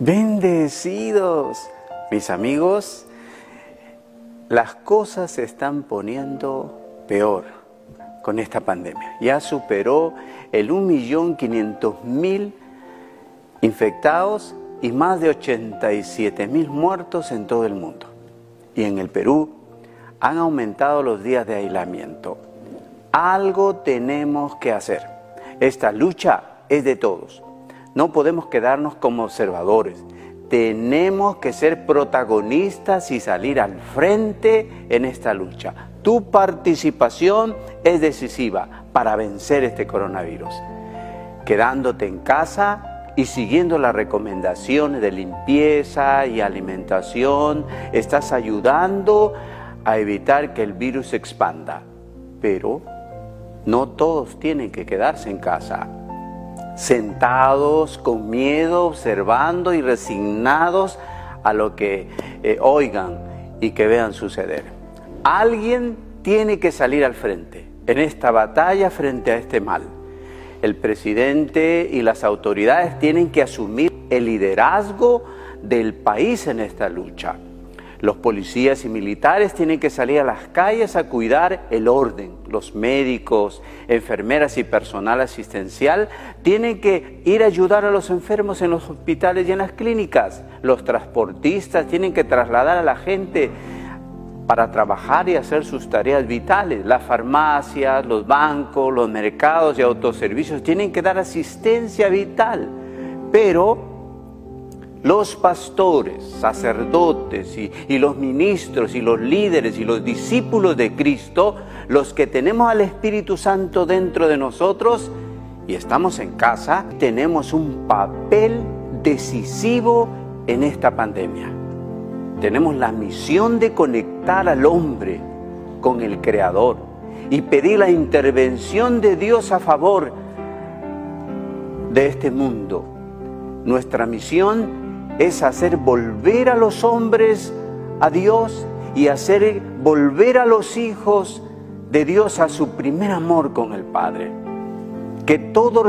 Bendecidos, mis amigos, las cosas se están poniendo peor con esta pandemia. Ya superó el 1.500.000 infectados y más de 87.000 muertos en todo el mundo. Y en el Perú han aumentado los días de aislamiento. Algo tenemos que hacer. Esta lucha es de todos. No podemos quedarnos como observadores. Tenemos que ser protagonistas y salir al frente en esta lucha. Tu participación es decisiva para vencer este coronavirus. Quedándote en casa y siguiendo las recomendaciones de limpieza y alimentación, estás ayudando a evitar que el virus se expanda. Pero no todos tienen que quedarse en casa sentados con miedo, observando y resignados a lo que eh, oigan y que vean suceder. Alguien tiene que salir al frente en esta batalla frente a este mal. El presidente y las autoridades tienen que asumir el liderazgo del país en esta lucha. Los policías y militares tienen que salir a las calles a cuidar el orden. Los médicos, enfermeras y personal asistencial tienen que ir a ayudar a los enfermos en los hospitales y en las clínicas. Los transportistas tienen que trasladar a la gente para trabajar y hacer sus tareas vitales. Las farmacias, los bancos, los mercados y autoservicios tienen que dar asistencia vital. Pero los pastores, sacerdotes y, los ministros y los líderes y los discípulos de Cristo, los que tenemos al Espíritu Santo dentro de nosotros y estamos en casa, tenemos un papel decisivo en esta pandemia. Tenemos la misión de conectar al hombre con el Creador y pedir la intervención de Dios a favor de este mundo. Nuestra misión es hacer volver a los hombres a Dios y hacer volver a los hijos de Dios a su primer amor con el Padre. Que todos